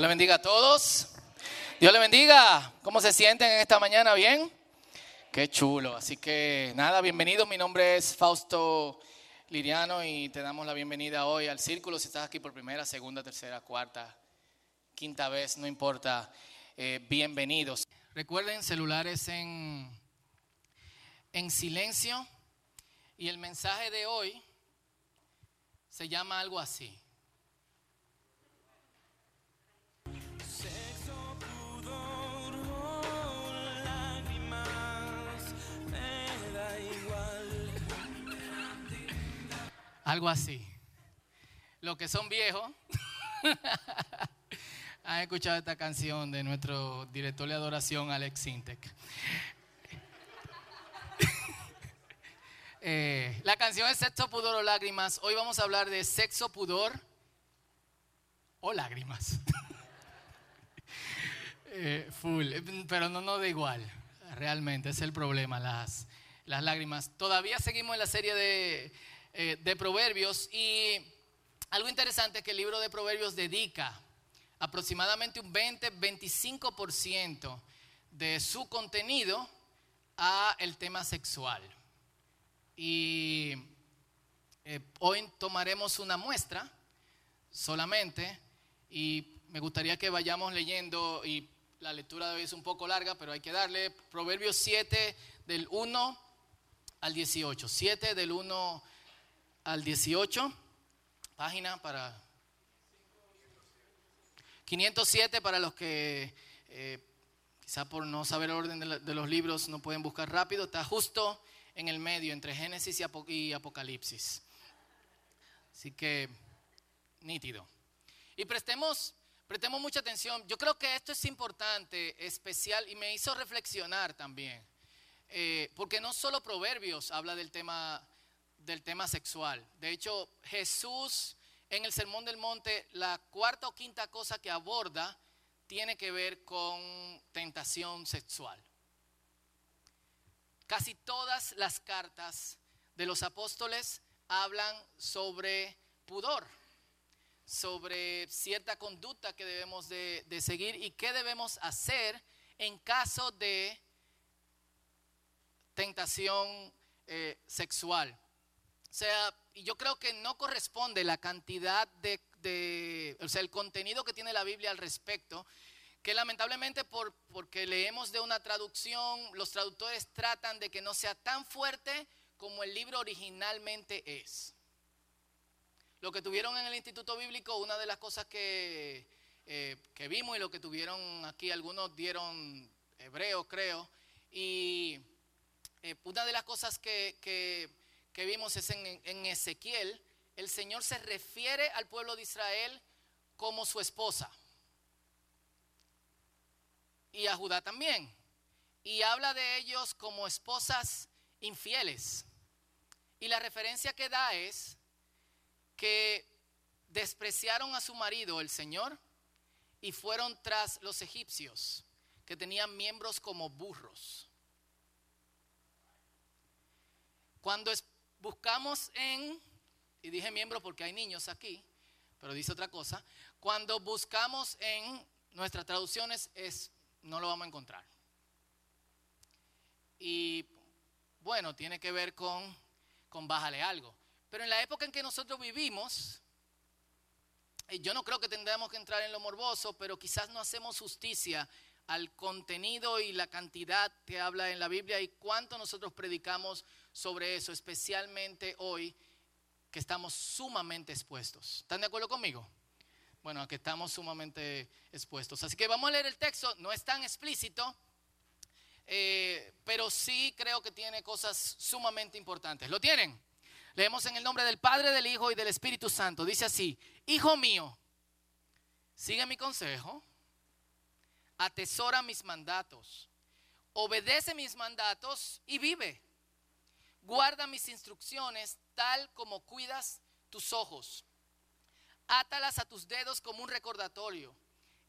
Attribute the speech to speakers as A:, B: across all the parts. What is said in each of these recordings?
A: Dios le bendiga a todos. Dios le bendiga. ¿Cómo se sienten en esta mañana? ¿Bien? Qué chulo. Así que nada, bienvenido. Mi nombre es Fausto Liriano y te damos la bienvenida hoy al círculo. Si estás aquí por primera, segunda, tercera, cuarta, quinta vez, no importa. Eh, bienvenidos. Recuerden celulares en, en silencio y el mensaje de hoy se llama algo así. Algo así. Los que son viejos han escuchado esta canción de nuestro director de adoración, Alex Sintek. Eh, la canción es Sexo, Pudor o Lágrimas. Hoy vamos a hablar de sexo, pudor o lágrimas. Eh, full, pero no nos da igual, realmente, es el problema, las, las lágrimas. Todavía seguimos en la serie de eh, de Proverbios y algo interesante es que el libro de Proverbios dedica aproximadamente un 20-25% de su contenido a el tema sexual. Y eh, hoy tomaremos una muestra solamente y me gustaría que vayamos leyendo y la lectura de hoy es un poco larga, pero hay que darle Proverbios 7 del 1 al 18, 7 del 1 al 18, página para 507 para los que eh, quizá por no saber el orden de, los libros no pueden buscar rápido, está justo en el medio entre Génesis y, Apocalipsis. Así que nítido. Y prestemos, prestemos mucha atención. Yo creo que esto es importante, especial, y me hizo reflexionar también. Eh, porque no solo Proverbios habla del tema del tema sexual. De hecho, Jesús en el Sermón del Monte, la cuarta o quinta cosa que aborda tiene que ver con tentación sexual. Casi todas las cartas de los apóstoles hablan sobre pudor, sobre cierta conducta que debemos de, seguir y qué debemos hacer en caso de tentación eh, sexual. O sea, y yo creo que no corresponde la cantidad de, o sea, el contenido que tiene la Biblia al respecto, que lamentablemente por, porque leemos de una traducción, los traductores tratan de que no sea tan fuerte como el libro originalmente es. Lo que tuvieron en el Instituto Bíblico, una de las cosas que, eh, que vimos y lo que tuvieron aquí, algunos dieron hebreo, creo, y eh, una de las cosas que, que que vimos es en, Ezequiel, el Señor se refiere al pueblo de Israel como su esposa. Y a Judá también. Y habla de ellos como esposas infieles. Y la referencia que da es que despreciaron a su marido, el Señor, y fueron tras los egipcios, que tenían miembros como burros. Cuando buscamos en, y dije miembro porque hay niños aquí, pero dice otra cosa, cuando buscamos en nuestras traducciones es, no lo vamos a encontrar. Y bueno, tiene que ver con, con bájale algo. Pero en la época en que nosotros vivimos, eh, yo no creo que tendríamos que entrar en lo morboso, pero quizás no hacemos justicia al contenido y la cantidad que habla en la Biblia y cuánto nosotros predicamos sobre eso, especialmente hoy que estamos sumamente expuestos. ¿Están de acuerdo conmigo? Bueno, que estamos sumamente expuestos. Así que vamos a leer el texto, no es tan explícito, eh, pero sí creo que tiene cosas sumamente importantes. ¿Lo tienen? Leemos en el nombre del Padre, del Hijo y del Espíritu Santo. Dice así, Hijo mío, sigue mi consejo, atesora mis mandatos, obedece mis mandatos y vive Guarda mis instrucciones tal como cuidas tus ojos. Átalas a tus dedos como un recordatorio.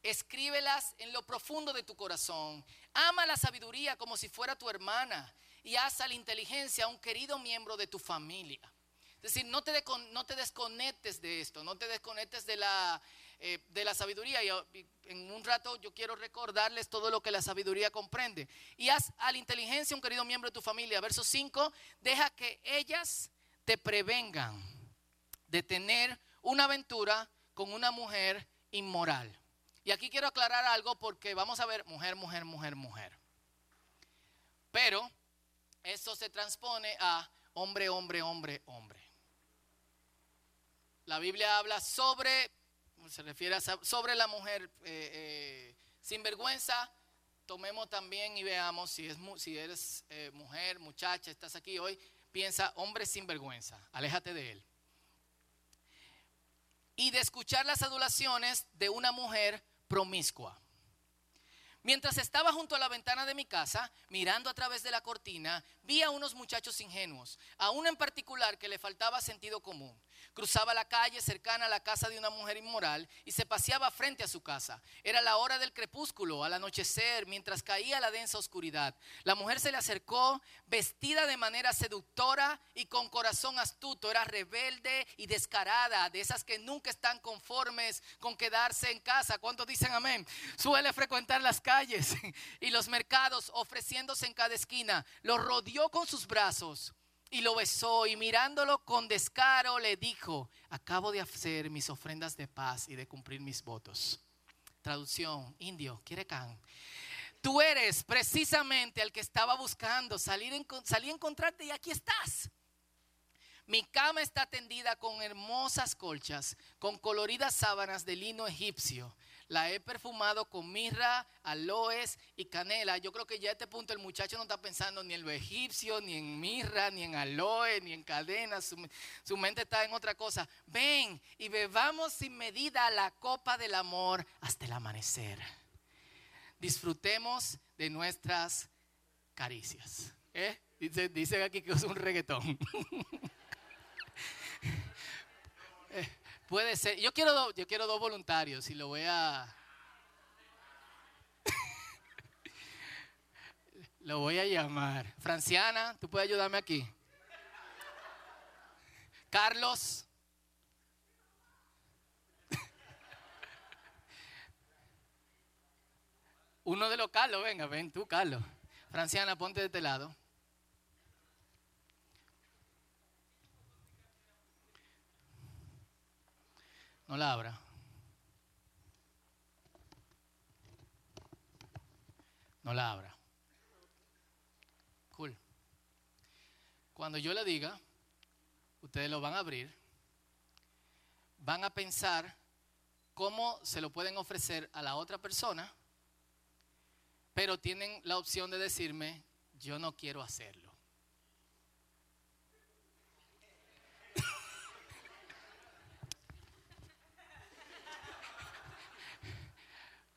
A: Escríbelas en lo profundo de tu corazón. Ama la sabiduría como si fuera tu hermana y haz a la inteligencia un querido miembro de tu familia. Es decir, no te, no te desconectes de esto, no te desconectes de la, eh, de la sabiduría. Y, en un rato yo quiero recordarles todo lo que la sabiduría comprende. Y haz a la inteligencia un querido miembro de tu familia. Verso 5, deja que ellas te prevengan de tener una aventura con una mujer inmoral. Y aquí quiero aclarar algo porque vamos a ver mujer, mujer, mujer, mujer. Pero eso se transpone a hombre, hombre, hombre, hombre. La Biblia habla sobre, se refiere a sobre la mujer eh, eh, sin vergüenza. Tomemos también y veamos si, es, si eres eh, mujer, muchacha, estás aquí hoy, piensa hombre sin vergüenza, aléjate de él. Y de escuchar las adulaciones de una mujer promiscua. Mientras estaba junto a la ventana de mi casa, mirando a través de la cortina, vi a unos muchachos ingenuos, a uno en particular que le faltaba sentido común. Cruzaba la calle cercana a la casa de una mujer inmoral y se paseaba frente a su casa. Era la hora del crepúsculo, al anochecer, mientras caía la densa oscuridad. La mujer se le acercó, vestida de manera seductora y con corazón astuto. Era rebelde y descarada, de esas que nunca están conformes con quedarse en casa. ¿Cuántos dicen amén? Suele frecuentar las calles y los mercados, ofreciéndose en cada esquina. Lo rodeó con sus brazos y lo besó y mirándolo con descaro le dijo, acabo de hacer mis ofrendas de paz y de cumplir mis votos. Traducción, indio, quiere can. Tú eres precisamente el que estaba buscando, salir salí a encontrarte y aquí estás. Mi cama está tendida con hermosas colchas, con coloridas sábanas de lino egipcio la he perfumado con mirra, aloes y canela. Yo creo que ya a este punto el muchacho no está pensando ni en lo egipcio, ni en mirra, ni en aloe, ni en cadenas. Su, su, mente está en otra cosa. Ven y bebamos sin medida la copa del amor hasta el amanecer. Disfrutemos de nuestras caricias. ¿Eh? Dice, dice aquí que es un reggaetón. eh. Puede ser. Yo quiero, yo quiero dos voluntarios y lo voy a... lo voy a llamar. Franciana, ¿tú puedes ayudarme aquí? Carlos. Uno de los Carlos, venga, ven tú, Carlos. Franciana, ponte de este lado. No la abra. No la abra. Cool. Cuando yo le diga, ustedes lo van a abrir, van a pensar cómo se lo pueden ofrecer a la otra persona, pero tienen la opción de decirme, yo no quiero hacerlo.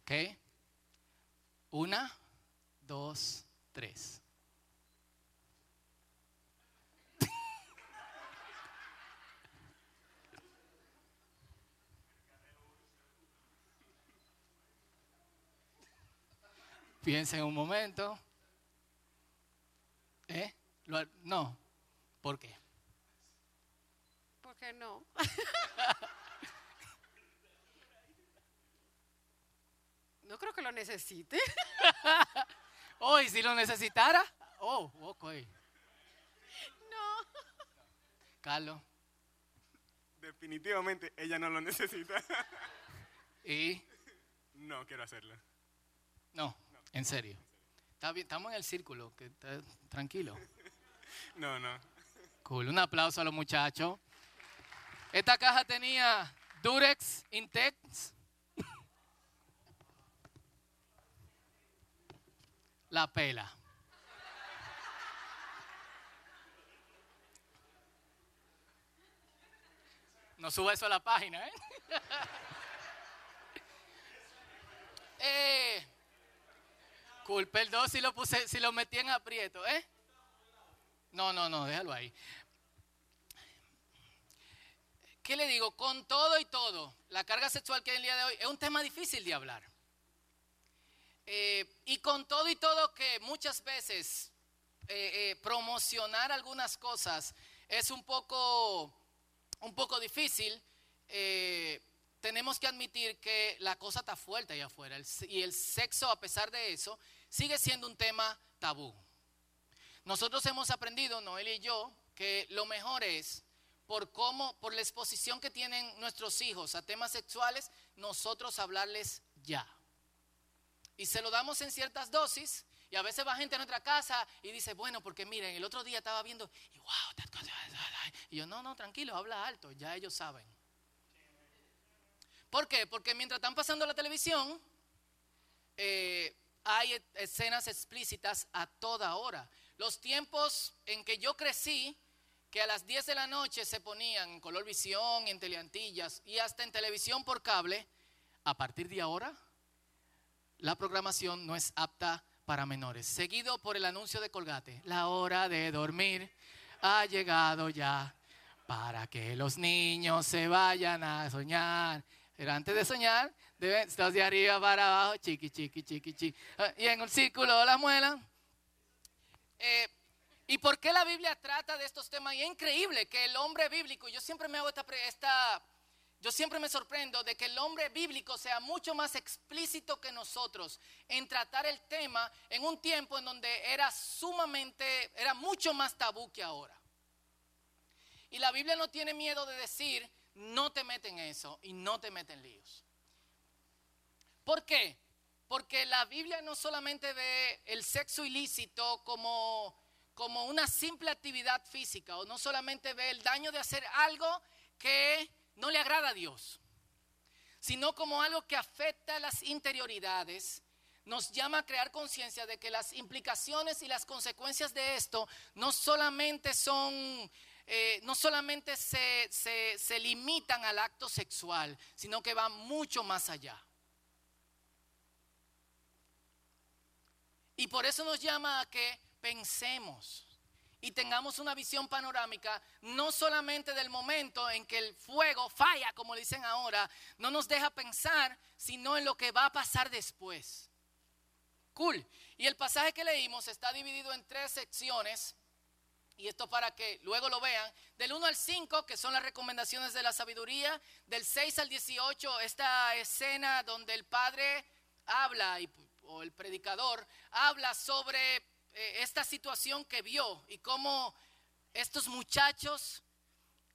A: ¿Ok? Una, dos, tres. Piensen un momento. ¿Eh? no. ¿Por qué?
B: ¿Por qué no? No creo que lo necesite.
A: Hoy, si lo necesitara. Oh, ok.
B: No.
A: Carlos.
C: Definitivamente ella no lo necesita.
A: ¿Y?
C: No quiero hacerlo.
A: No, en serio. Está bien, estamos en el círculo, que tranquilo.
C: No, no.
A: Cool, un aplauso a los muchachos. Esta caja tenía Durex Intex la pela. No suba eso a la página, ¿eh? eh si lo puse, si lo metí en aprieto, ¿eh? No, no, no, déjalo ahí. ¿Qué le digo? Con todo y todo, la carga sexual que hay el día de hoy es un tema difícil de hablar. Eh, y con todo y todo que muchas veces eh, eh, promocionar algunas cosas es un poco, un poco difícil, tenemos que admitir que la cosa está fuerte allá afuera. Y el sexo, a pesar de eso, sigue siendo un tema tabú. Nosotros hemos aprendido, Noel y yo, que lo mejor es, por cómo, por la exposición que tienen nuestros hijos a temas sexuales, nosotros hablarles ya. Y se lo damos en ciertas dosis. Y a veces va gente a nuestra casa y dice, bueno, porque miren, el otro día estaba viendo, y wow, y yo, no, no, tranquilo, habla alto, ya ellos saben. ¿Por qué? Porque mientras están pasando la televisión, eh, hay e- escenas explícitas a toda hora. Los tiempos en que yo crecí, que a las 10 de la noche se ponían en color visión, en teleantillas y hasta en televisión por cable, a partir de ahora, la programación no es apta para menores. Seguido por el anuncio de Colgate, la hora de dormir ha llegado ya para que los niños se vayan a soñar. Pero antes de soñar, deben estar de arriba para abajo, chiqui, chiqui, chiqui, chiqui. Ah, Y en un círculo la muela. Eh, ¿Y por qué la Biblia trata de estos temas? Y es increíble que el hombre bíblico, yo siempre me hago esta, esta yo siempre me sorprendo de que el hombre bíblico sea mucho más explícito que nosotros en tratar el tema en un tiempo en donde era sumamente, era mucho más tabú que ahora. Y la Biblia no tiene miedo de decir, no te meten en eso y no te meten líos. ¿Por qué? Porque la Biblia no solamente ve el sexo ilícito como, como una simple actividad física, o no solamente ve el daño de hacer algo que no le agrada a Dios, sino como algo que afecta las interioridades, nos llama a crear conciencia de que las implicaciones y las consecuencias de esto no solamente son, eh, no solamente se, se- se limitan al acto sexual, sino que van mucho más allá. Y por eso nos llama a que pensemos y tengamos una visión panorámica, no solamente del momento en que el fuego falla, como dicen ahora, no nos deja pensar, sino en lo que va a pasar después. Cool. Y el pasaje que leímos está dividido en tres secciones. Y esto para que luego lo vean. Del 1 al 5, que son las recomendaciones de la sabiduría. Del 6 al 18, esta escena donde el padre habla, o el predicador, habla sobre eh, esta situación que vio y cómo estos muchachos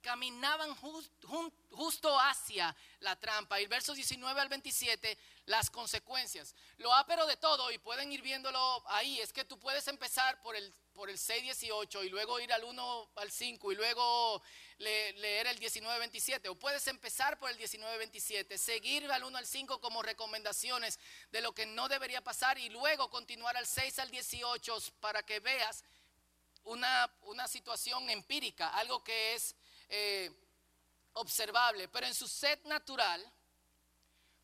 A: caminaban justo hacia la trampa. Y el verso 19 al 27, las consecuencias. Lo ápero de todo, y pueden ir viéndolo ahí, es que tú puedes empezar por el, por el 6, 18 y luego ir al 1 al 5 y luego le- leer el 19, 27. O puedes empezar por el 19, 27, seguir al 1 al 5 como recomendaciones de lo que no debería pasar y luego continuar al 6 al 18 para que veas una, una situación empírica, algo que es eh, observable, pero en su set natural,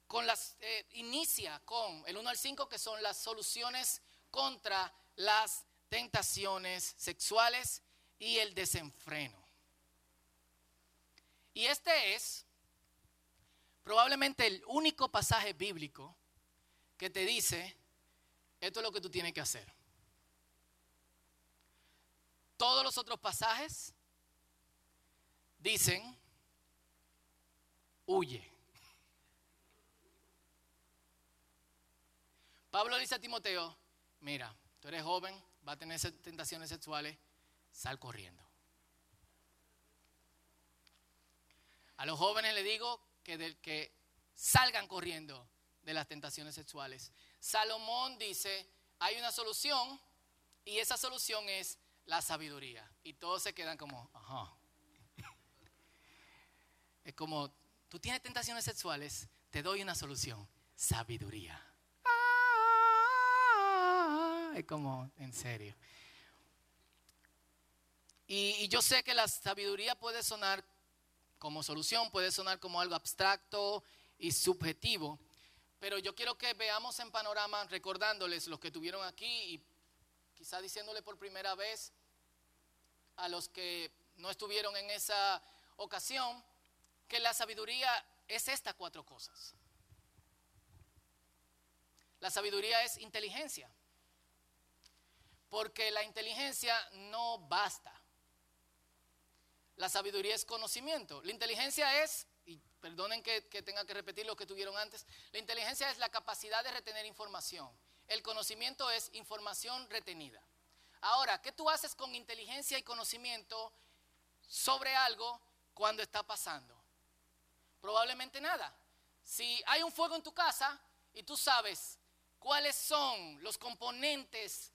A: con las, eh, inicia con el 1 al 5, que son las soluciones contra las tentaciones sexuales y el desenfreno. Y este es probablemente el único pasaje bíblico que te dice, esto es lo que tú tienes que hacer. Todos los otros pasajes dicen, huye. Pablo dice a Timoteo, mira, tú eres joven, va a tener tentaciones sexuales, sal corriendo. A los jóvenes le digo que, del, que salgan corriendo de las tentaciones sexuales. Salomón dice, hay una solución y esa solución es la sabiduría. Y todos se quedan como, ajá. Es como, tú tienes tentaciones sexuales, te doy una solución, sabiduría. Es como, en serio. Y, y yo sé que la sabiduría puede sonar como solución, puede sonar como algo abstracto y subjetivo, pero yo quiero que veamos en panorama, recordándoles los que tuvieron aquí y quizá diciéndole por primera vez a los que no estuvieron en esa ocasión, que la sabiduría es estas cuatro cosas. La sabiduría es inteligencia, porque la inteligencia no basta. La sabiduría es conocimiento. La inteligencia es, y perdonen que, tenga que repetir lo que tuvieron antes. La inteligencia es la capacidad de retener información. El conocimiento es información retenida. Ahora, ¿qué tú haces con inteligencia y conocimiento sobre algo cuando está pasando? Probablemente nada. Si hay un fuego en tu casa y tú sabes cuáles son los componentes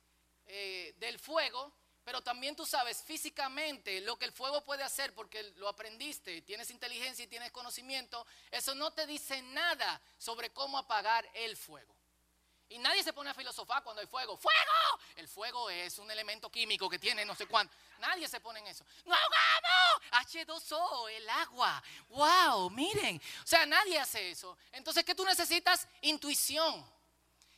A: eh, del fuego, pero también tú sabes físicamente lo que el fuego puede hacer porque lo aprendiste, tienes inteligencia y tienes conocimiento, eso no te dice nada sobre cómo apagar el fuego. Y nadie se pone a filosofar cuando hay fuego. ¡Fuego! El fuego es un elemento químico que tiene no sé cuánto. Nadie se pone en eso. ¡No ahogamos! H2O, el agua. ¡Wow! Miren. O sea, nadie hace eso. Entonces, ¿qué tú necesitas? Intuición.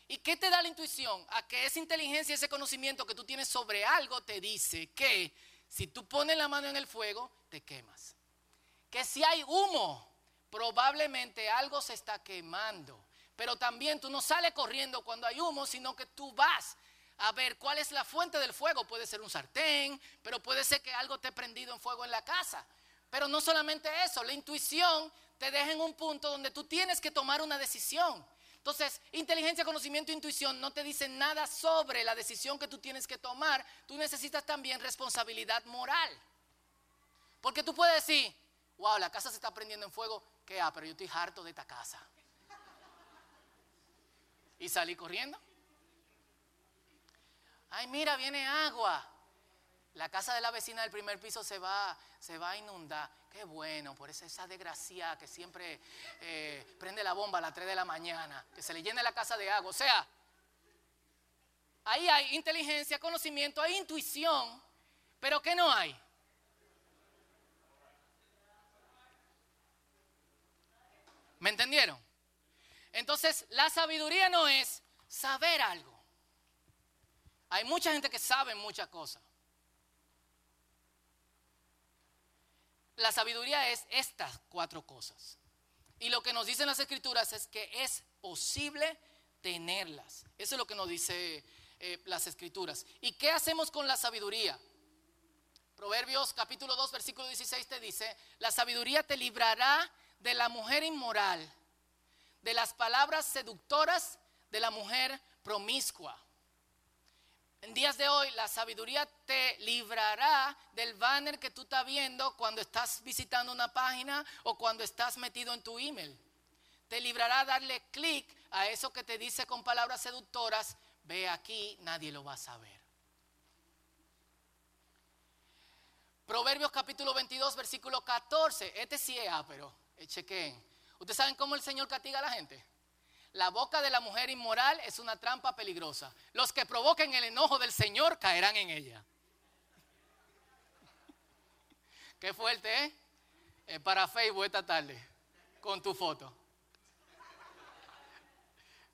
A: ¿Y qué te da la intuición? A que esa inteligencia, ese conocimiento que tú tienes sobre algo te dice que si tú pones la mano en el fuego, te quemas. Que si hay humo, probablemente algo se está quemando. Pero también tú no sales corriendo cuando hay humo, sino que tú vas a ver cuál es la fuente del fuego. Puede ser un sartén, pero puede ser que algo te prendido en fuego en la casa. Pero no solamente eso, la intuición te deja en un punto donde tú tienes que tomar una decisión. Entonces, inteligencia, conocimiento, intuición no te dicen nada sobre la decisión que tú tienes que tomar. Tú necesitas también responsabilidad moral. Porque tú puedes decir, wow, la casa se está prendiendo en fuego. ¿Qué? Ah, pero yo estoy harto de esta casa y salí corriendo. Ay, mira, viene agua. La casa de la vecina del primer piso se va, se va a inundar. Qué bueno, por eso esa desgracia que siempre eh, prende la bomba a las 3 de la mañana, que se le llene la casa de agua. O sea, ahí hay inteligencia, conocimiento, hay intuición, pero ¿qué no hay? ¿Me entendieron? Entonces, la sabiduría no es saber algo. Hay mucha gente que sabe muchas cosas. La sabiduría es estas cuatro cosas. Y lo que nos dicen las escrituras es que es posible tenerlas. Eso es lo que nos dice eh, las escrituras. ¿Y qué hacemos con la sabiduría? Proverbios capítulo 2, versículo 16 te dice, la sabiduría te librará de la mujer inmoral de las palabras seductoras de la mujer promiscua. En días de hoy la sabiduría te librará del banner que tú estás viendo cuando estás visitando una página o cuando estás metido en tu email. Te librará darle clic a eso que te dice con palabras seductoras, ve aquí, nadie lo va a saber. Proverbios capítulo 22, versículo 14. Este sí es pero chequen. ¿Ustedes saben cómo el Señor castiga a la gente? La boca de la mujer inmoral es una trampa peligrosa. Los que provoquen el enojo del Señor caerán en ella. Qué fuerte, ¿eh? para Facebook esta tarde, con tu foto.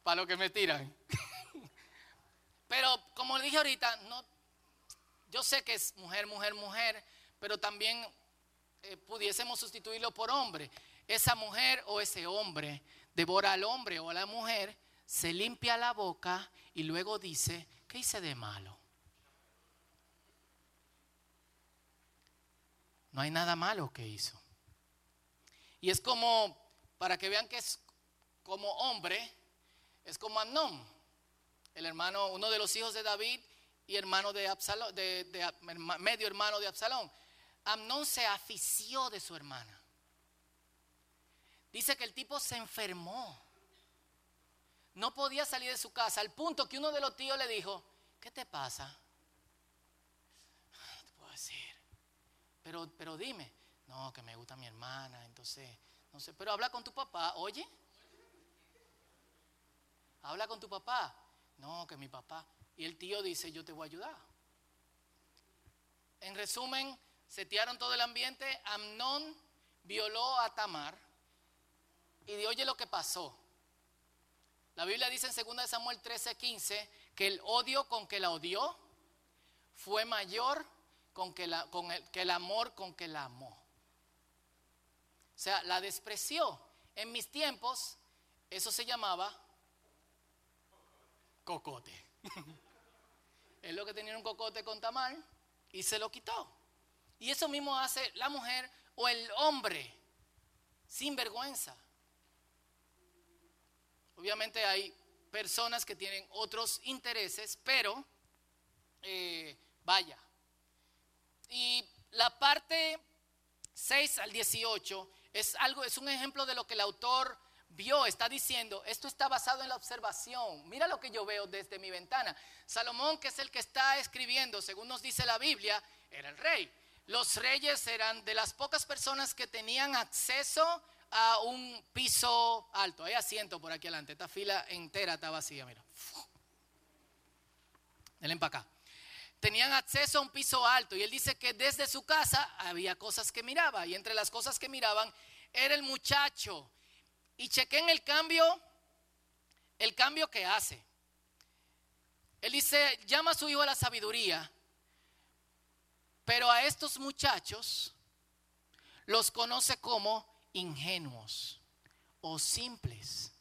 A: Para los que me tiran. Pero como dije ahorita, no, yo sé que es mujer, mujer, mujer, pero también eh, pudiésemos sustituirlo por hombre esa mujer o ese hombre devora al hombre o a la mujer, se limpia la boca y luego dice, ¿qué hice de malo? No hay nada malo que hizo. Y es como, para que vean que es como hombre, es como Amnón, el hermano, uno de los hijos de David y hermano de Absalón, de, medio hermano de Absalón. Amnón se afició de su hermana. Dice que el tipo se enfermó. No podía salir de su casa, al punto que uno de los tíos le dijo, ¿qué te pasa? No te puedo decir. Pero, pero dime, no, que me gusta mi hermana, entonces, no sé, pero habla con tu papá, oye. Habla con tu papá. No, que mi papá. Y el tío dice, yo te voy a ayudar. En resumen, setearon todo el ambiente. Amnón violó a Tamar y oye lo que pasó. La Biblia dice en 2 Samuel 13, 15 que el odio con que la odió fue mayor con que, el, que el amor con que la amó. O sea, la despreció. En mis tiempos, eso se llamaba cocote. es lo que tenía un cocote con tamal y se lo quitó. Y eso mismo hace la mujer o el hombre sin vergüenza. Obviamente hay personas que tienen otros intereses, pero eh, vaya. Y la parte 6 al 18 es algo, es un ejemplo de lo que el autor vio, está diciendo, esto está basado en la observación. Mira lo que yo veo desde mi ventana. Salomón, que es el que está escribiendo, según nos dice la Biblia, era el rey. Los reyes eran de las pocas personas que tenían acceso a un piso alto. Hay asiento por aquí adelante. Esta fila entera está vacía, mira. Denle para acá. Tenían acceso a un piso alto y él dice que desde su casa había cosas que miraba y entre las cosas que miraban era el muchacho. Y chequen el cambio, el cambio que hace. Él dice, llama a su hijo a la sabiduría, pero a estos muchachos los conoce como ingenuos o simples.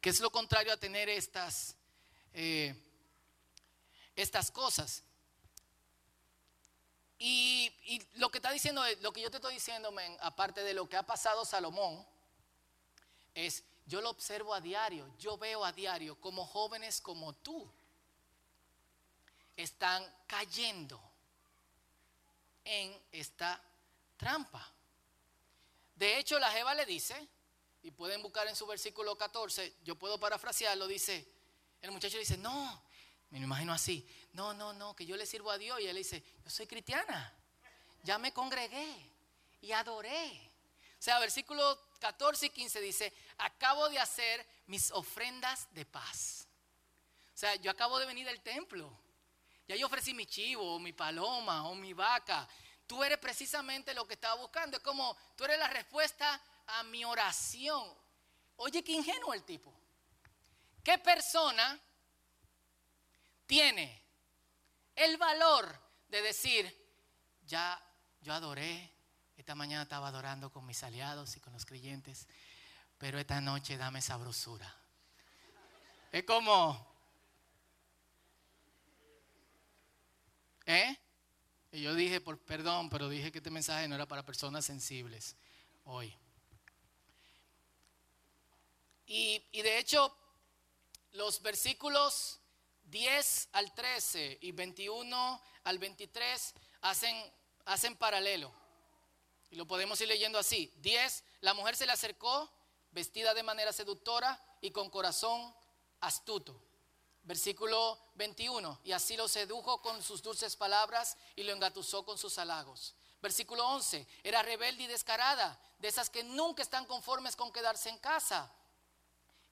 A: Que es lo contrario a tener estas, eh, estas cosas. Y, lo que está diciendo, lo que yo te estoy diciendo, aparte de lo que ha pasado Salomón, es, yo lo observo a diario, yo veo a diario como jóvenes como tú están cayendo en esta trampa. De hecho, la Jeva le dice, y pueden buscar en su versículo 14, yo puedo parafrasearlo, dice, el muchacho dice, no, me imagino así, no, no, no, que yo le sirvo a Dios. Y él dice, yo soy cristiana, ya me congregué y adoré. O sea, versículo 14 y 15 dice, acabo de hacer mis ofrendas de paz. O sea, yo acabo de venir del templo. Ya yo ofrecí mi chivo, o mi paloma, o mi vaca. Tú eres precisamente lo que estaba buscando. Es como, tú eres la respuesta a mi oración. Oye, qué ingenuo el tipo. ¿Qué persona tiene el valor de decir, ya yo adoré, esta mañana estaba adorando con mis aliados y con los creyentes, pero esta noche dame sabrosura. Es como, ¿eh? Y yo dije, por perdón, pero dije que este mensaje no era para personas sensibles hoy. Y, y de hecho, los versículos 10 al 13 y 21 al 23 hacen, hacen paralelo. Y lo podemos ir leyendo así. 10, la mujer se le acercó vestida de manera seductora y con corazón astuto. Versículo 21, y así lo sedujo con sus dulces palabras y lo engatusó con sus halagos. Versículo 11, era rebelde y descarada, de esas que nunca están conformes con quedarse en casa.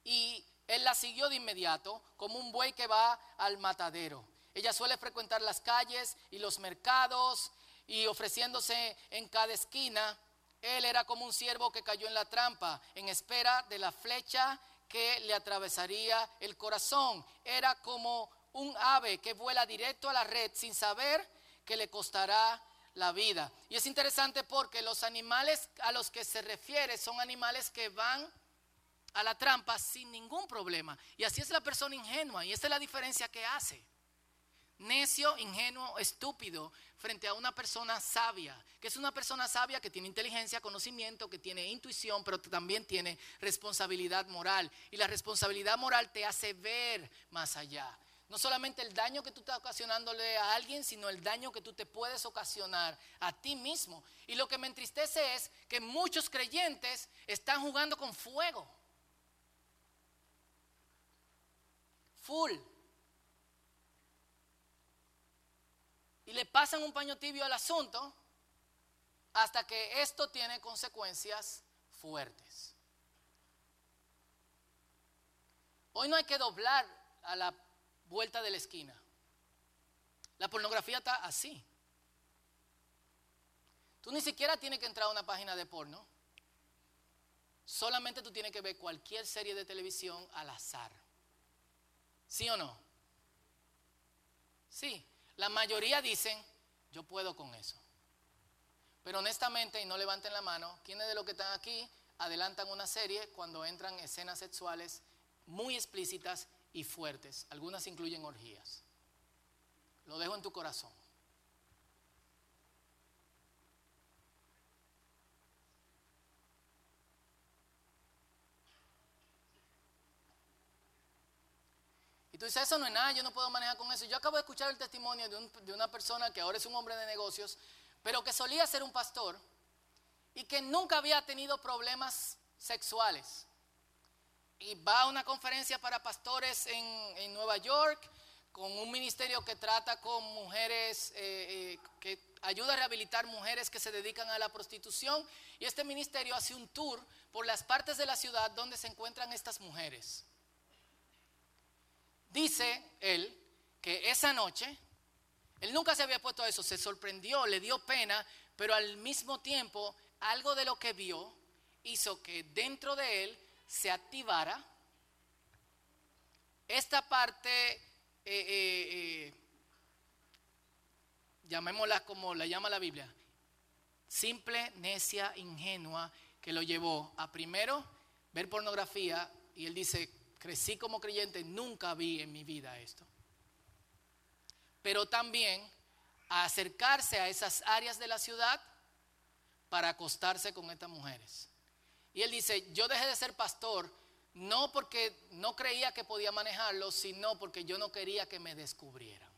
A: Y él la siguió de inmediato como un buey que va al matadero. Ella suele frecuentar las calles y los mercados y ofreciéndose en cada esquina. Él era como un ciervo que cayó en la trampa en espera de la flecha que le atravesaría el corazón. Era como un ave que vuela directo a la red sin saber que le costará la vida. Y es interesante porque los animales a los que se refiere son animales que van a la trampa sin ningún problema. Y así es la persona ingenua y esa es la diferencia que hace. Necio, ingenuo, estúpido frente a una persona sabia, que es una persona sabia que tiene inteligencia, conocimiento, que tiene intuición, pero también tiene responsabilidad moral. Y la responsabilidad moral te hace ver más allá. No solamente el daño que tú estás ocasionándole a alguien, sino el daño que tú te puedes ocasionar a ti mismo. Y lo que me entristece es que muchos creyentes están jugando con fuego. full. Y le pasan un paño tibio al asunto hasta que esto tiene consecuencias fuertes. Hoy no hay que doblar a la vuelta de la esquina. La pornografía está así. Tú ni siquiera tienes que entrar a una página de porno. Solamente tú tienes que ver cualquier serie de televisión al azar. ¿Sí o no? Sí, la mayoría dicen, yo puedo con eso. Pero honestamente, y no levanten la mano, ¿quiénes de los que están aquí adelantan una serie cuando entran escenas sexuales muy explícitas y fuertes? Algunas incluyen orgías. Lo dejo en tu corazón. Y tú dices, eso no es nada, yo no puedo manejar con eso. Yo acabo de escuchar el testimonio de, un- de una persona que ahora es un hombre de negocios, pero que solía ser un pastor y que nunca había tenido problemas sexuales. Y va a una conferencia para pastores en, en Nueva York con un ministerio que trata con mujeres, eh, eh, que ayuda a rehabilitar mujeres que se dedican a la prostitución. Y este ministerio hace un tour por las partes de la ciudad donde se encuentran estas mujeres. Dice él que esa noche, él nunca se había puesto a eso, se sorprendió, le dio pena, pero al mismo tiempo algo de lo que vio hizo que dentro de él se activara esta parte, eh, eh, eh, llamémosla como la llama la Biblia, simple, necia, ingenua, que lo llevó a primero ver pornografía y él dice, crecí como creyente, nunca vi en mi vida esto. Pero también a acercarse a esas áreas de la ciudad para acostarse con estas mujeres. Y él dice, yo dejé de ser pastor no porque no creía que podía manejarlo, sino porque yo no quería que me descubrieran.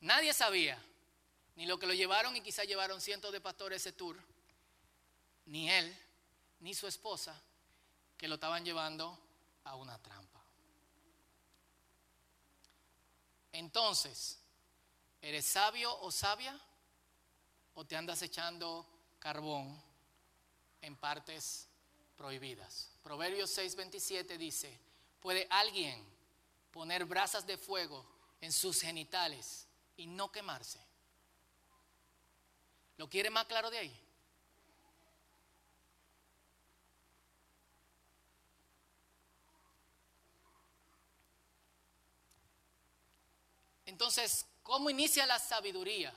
A: Nadie sabía, ni lo que lo llevaron y quizá llevaron cientos de pastores ese tour, ni él, ni su esposa, que lo estaban llevando a una trampa. Entonces, ¿eres sabio o sabia? ¿O te andas echando carbón en partes prohibidas? Proverbios 6:27 dice, ¿puede alguien poner brasas de fuego en sus genitales y no quemarse? ¿Lo quiere más claro de ahí? Entonces, ¿cómo inicia la sabiduría?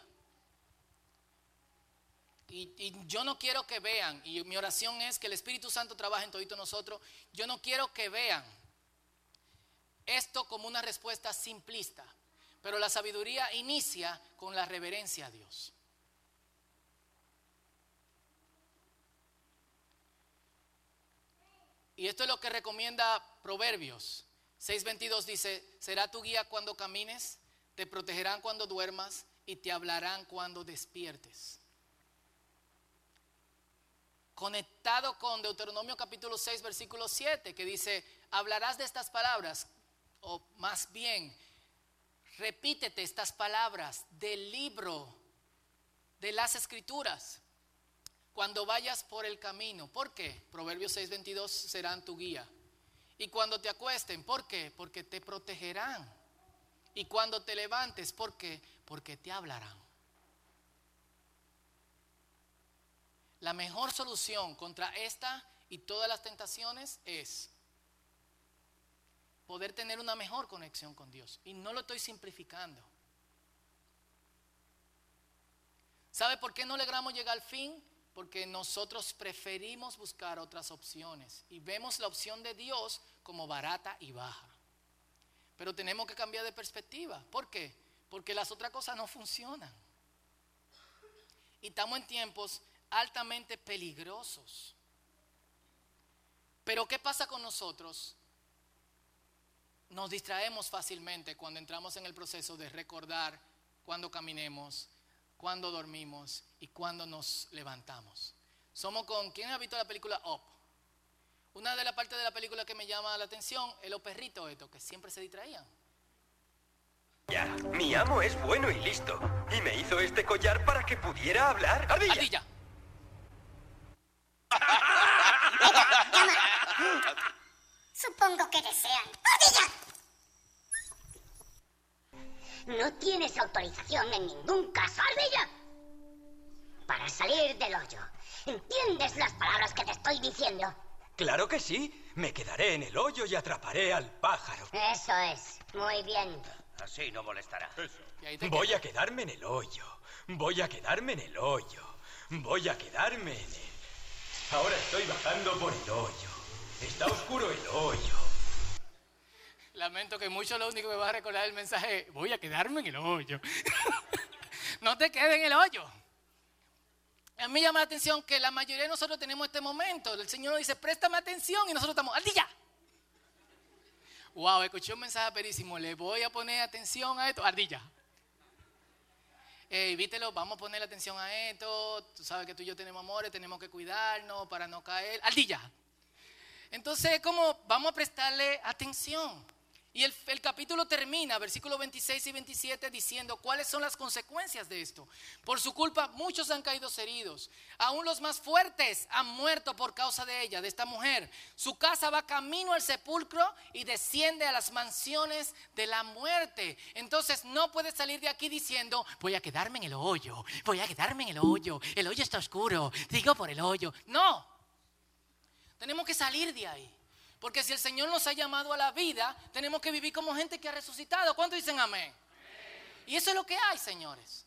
A: Y, yo no quiero que vean, y mi oración es que el Espíritu Santo trabaje en todito nosotros, yo no quiero que vean esto como una respuesta simplista, pero la sabiduría inicia con la reverencia a Dios. Y esto es lo que recomienda Proverbios. 6.22 dice, será tu guía cuando camines, te protegerán cuando duermas y te hablarán cuando despiertes. Conectado con Deuteronomio capítulo 6, versículo 7, que dice, hablarás de estas palabras, o más bien, repítete estas palabras del libro de las escrituras cuando vayas por el camino. ¿Por qué? Proverbios 6:22 serán tu guía. Y cuando te acuesten, ¿por qué? Porque te protegerán. Y cuando te levantes, ¿por qué? Porque te hablarán. La mejor solución contra esta y todas las tentaciones es poder tener una mejor conexión con Dios. Y no lo estoy simplificando. ¿Sabe por qué no logramos llegar al fin? Porque nosotros preferimos buscar otras opciones y vemos la opción de Dios como barata y baja. Pero tenemos que cambiar de perspectiva. ¿Por qué? Porque las otras cosas no funcionan. Y estamos en tiempos altamente peligrosos. Pero ¿qué pasa con nosotros? Nos distraemos fácilmente cuando entramos en el proceso de recordar cuando caminemos, cuando dormimos y cuando nos levantamos. Somos con, ¿quién ha visto la película Up? Una de las partes de la película que me llama la atención es los perritos estos, que siempre se distraían.
D: Ya, mi amo es bueno y listo. Y me hizo este collar para que pudiera hablar. ¡Ardilla!
A: ¡Ardilla!
E: Supongo que desean. ¡Ardilla! No tienes autorización en ningún caso, ardilla. Para salir del hoyo. ¿Entiendes las palabras que te estoy diciendo?
D: Claro que sí. Me quedaré en el hoyo y atraparé al pájaro.
E: Eso es. Muy bien.
F: Así no molestará.
D: Voy a quedarme en el hoyo. Voy a quedarme en el hoyo. Voy a quedarme en el... Ahora estoy bajando por el hoyo. Está oscuro el hoyo.
A: Lamento que mucho lo único que va a recordar el mensaje es, voy a quedarme en el hoyo. no te quedes en el hoyo. A mí llama la atención que la mayoría de nosotros tenemos este momento. El Señor nos dice, préstame atención y nosotros estamos, ¡ardilla! Wow, escuché un mensaje perísimo. Le voy a poner atención a esto, ardilla. Ey, vítelo, vamos a poner atención a esto. Tú sabes que tú y yo tenemos amores, tenemos que cuidarnos para no caer. Ardilla. Entonces, como vamos a prestarle atención. Y el, capítulo termina, versículos 26 y 27, diciendo cuáles son las consecuencias de esto. Por su culpa muchos han caído heridos. Aún los más fuertes han muerto por causa de ella, de esta mujer. Su casa va camino al sepulcro y desciende a las mansiones de la muerte. Entonces no puede salir de aquí diciendo, voy a quedarme en el hoyo, voy a quedarme en el hoyo, el hoyo está oscuro, digo por el hoyo. No, tenemos que salir de ahí. Porque si el Señor nos ha llamado a la vida, tenemos que vivir como gente que ha resucitado. ¿Cuántos dicen amén? Y eso es lo que hay, señores.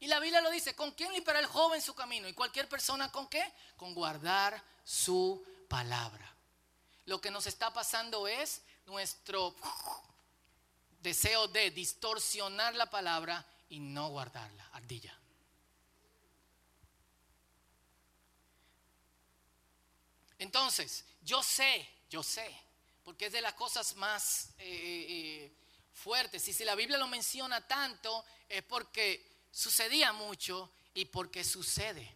A: Y la Biblia lo dice, ¿con quién limpiará el joven su camino? ¿Y cualquier persona con qué? Con guardar su palabra. Lo que nos está pasando es nuestro deseo de distorsionar la palabra y no guardarla. Ardilla. Entonces, yo sé, yo sé, porque es de las cosas más eh, eh, fuertes. Y si la Biblia lo menciona tanto, es porque sucedía mucho y porque sucede.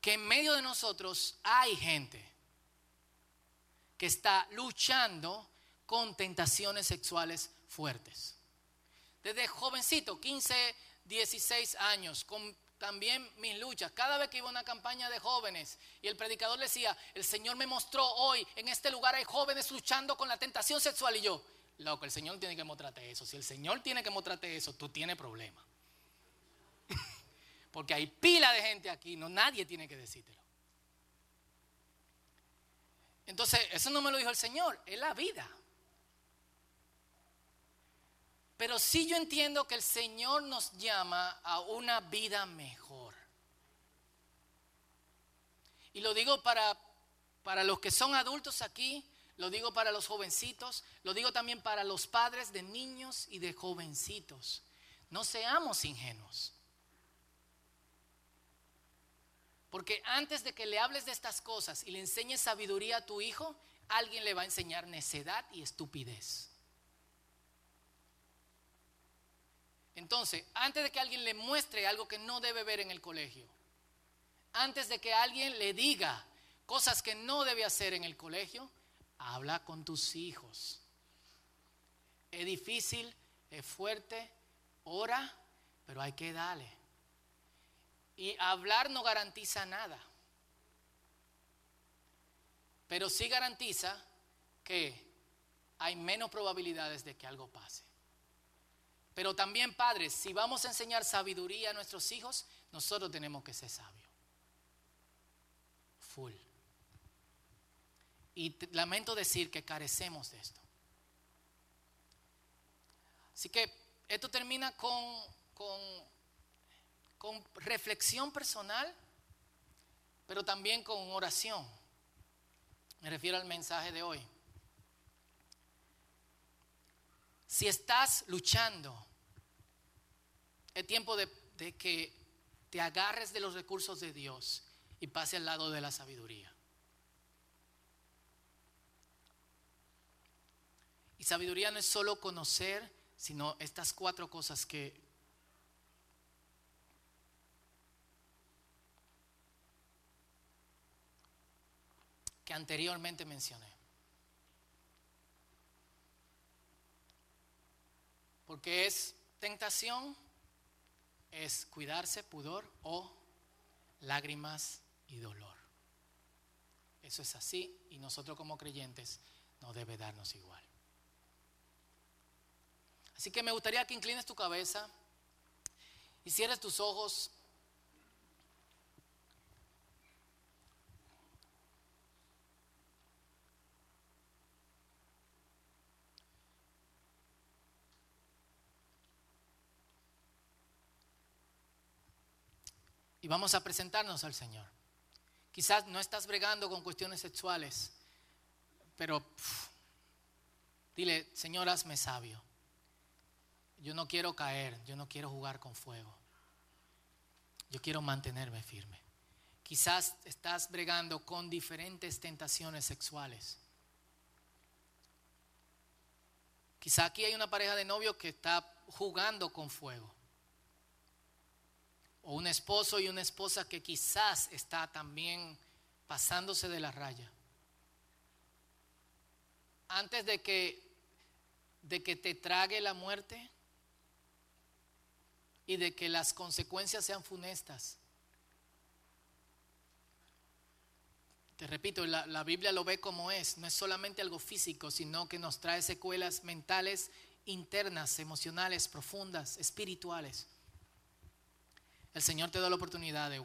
A: Que en medio de nosotros hay gente que está luchando con tentaciones sexuales fuertes. Desde jovencito, 15, 16 años, con también mis luchas. Cada vez que iba a una campaña de jóvenes y el predicador decía, el Señor me mostró hoy, en este lugar hay jóvenes luchando con la tentación sexual y yo, loco, el Señor tiene que mostrarte eso. Si el Señor tiene que mostrarte eso, tú tienes problema. Porque hay pila de gente aquí, no nadie tiene que decírtelo. Entonces, eso no me lo dijo el Señor, es la vida. Pero sí yo entiendo que el Señor nos llama a una vida mejor. Y lo digo para, para los que son adultos aquí, lo digo para los jovencitos, lo digo también para los padres de niños y de jovencitos. No seamos ingenuos. Porque antes de que le hables de estas cosas y le enseñes sabiduría a tu hijo, alguien le va a enseñar necedad y estupidez. Entonces, antes de que alguien le muestre algo que no debe ver en el colegio, antes de que alguien le diga cosas que no debe hacer en el colegio, habla con tus hijos. Es difícil, es fuerte, ora, pero hay que darle. Y hablar no garantiza nada, pero sí garantiza que hay menos probabilidades de que algo pase. Pero también, padres, si vamos a enseñar sabiduría a nuestros hijos, nosotros tenemos que ser sabios. Full. Y lamento decir que carecemos de esto. Así que esto termina con, con, con reflexión personal, pero también con oración. Me refiero al mensaje de hoy. Si estás luchando es tiempo de, que te agarres de los recursos de Dios y pase al lado de la sabiduría. Y sabiduría no es solo conocer, sino estas cuatro cosas que, que anteriormente mencioné. Porque es tentación, es cuidarse, pudor o lágrimas y dolor. Eso es así y nosotros como creyentes no debe darnos igual. Así que me gustaría que inclines tu cabeza y cierres tus ojos vamos a presentarnos al Señor. Quizás no estás bregando con cuestiones sexuales, pero dile, Señor, hazme sabio. yo no quiero caer, yo no quiero jugar con fuego. Yo quiero mantenerme firme. Quizás estás bregando con diferentes tentaciones sexuales. Quizá aquí hay una pareja de novios que está jugando con fuego. O un esposo y una esposa que quizás está también pasándose de la raya. Antes de que, de que te trague la muerte y de que las consecuencias sean funestas. Te repito, la, la, Biblia lo ve como es, no es solamente algo físico, sino que nos trae secuelas mentales, internas, emocionales, profundas, espirituales. El Señor te da la oportunidad de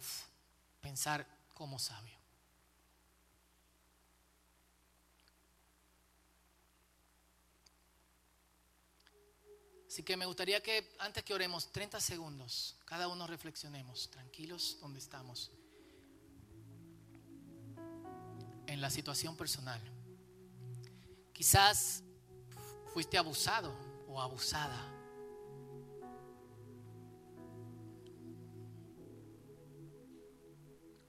A: pensar como sabio. Así que me gustaría que antes que oremos 30 segundos, cada uno reflexionemos, tranquilos donde estamos en la situación personal. Quizás fuiste abusado o abusada.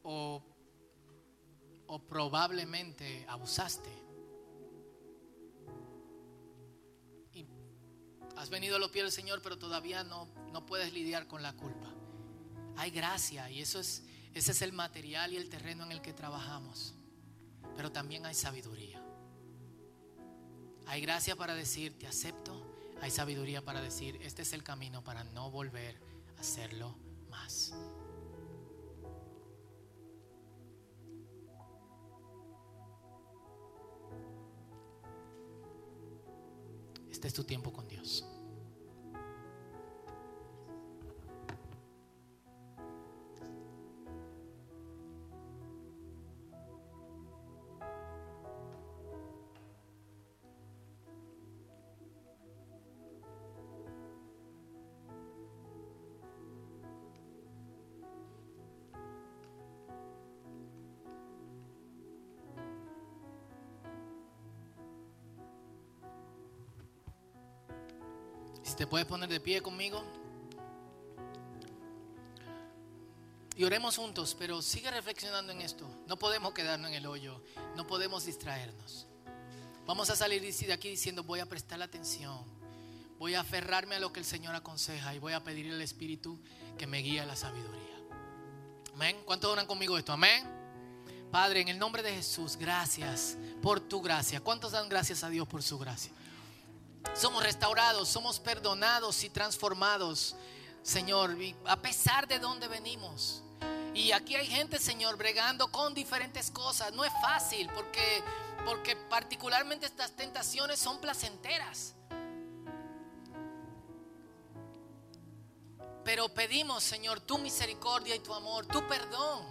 A: O, o probablemente abusaste. Y has venido a los pies del Señor, pero todavía no, no puedes lidiar con la culpa. Hay gracia y eso es, ese es el material y el terreno en el que trabajamos pero también hay sabiduría. Hay gracia para decir, te acepto. Hay sabiduría para decir, este es el camino para no volver a hacerlo más. Es tu tiempo con Dios. Puedes poner de pie conmigo. Y oremos juntos, pero sigue reflexionando en esto. No podemos quedarnos en el hoyo, no podemos distraernos. Vamos a salir de aquí diciendo, voy a prestar la atención, voy a aferrarme a lo que el Señor aconseja y voy a pedir al Espíritu que me guíe a la sabiduría. Amén. ¿Cuántos oran conmigo esto? Amén. Padre, en el nombre de Jesús, gracias por tu gracia. ¿Cuántos dan gracias a Dios por su gracia? Somos restaurados, somos perdonados y transformados, Señor, a pesar de donde venimos. Y aquí hay gente, Señor, bregando con diferentes cosas. No es fácil porque, porque particularmente estas tentaciones son placenteras. Pero pedimos, Señor, tu misericordia y tu amor, tu perdón.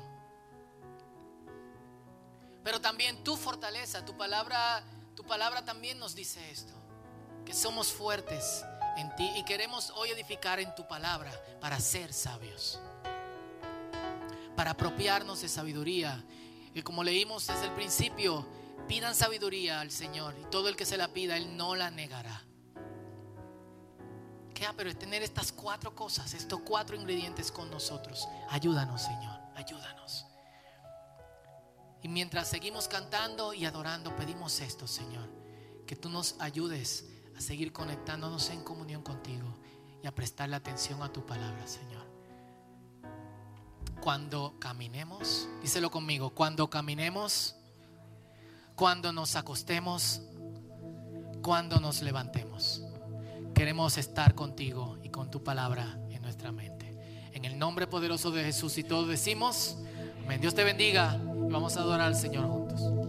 A: Pero también tu fortaleza, tu palabra, tu palabra también nos dice esto que somos fuertes en ti y queremos hoy edificar en tu palabra para ser sabios, para apropiarnos de sabiduría. Y como leímos desde el principio, pidan sabiduría al Señor y todo el que se la pida, Él no la negará. ¿Qué? pero es tener estas cuatro cosas, estos cuatro ingredientes con nosotros. Ayúdanos, Señor, ayúdanos. Y mientras seguimos cantando y adorando, pedimos esto, Señor, que tú nos ayudes a seguir conectándonos en comunión contigo y a prestarle atención a tu palabra, Señor. Cuando caminemos, díselo conmigo, cuando caminemos, cuando nos acostemos, cuando nos levantemos, queremos estar contigo y con tu palabra en nuestra mente. En el nombre poderoso de Jesús y todos decimos, amén. Dios te bendiga y vamos a adorar al Señor juntos.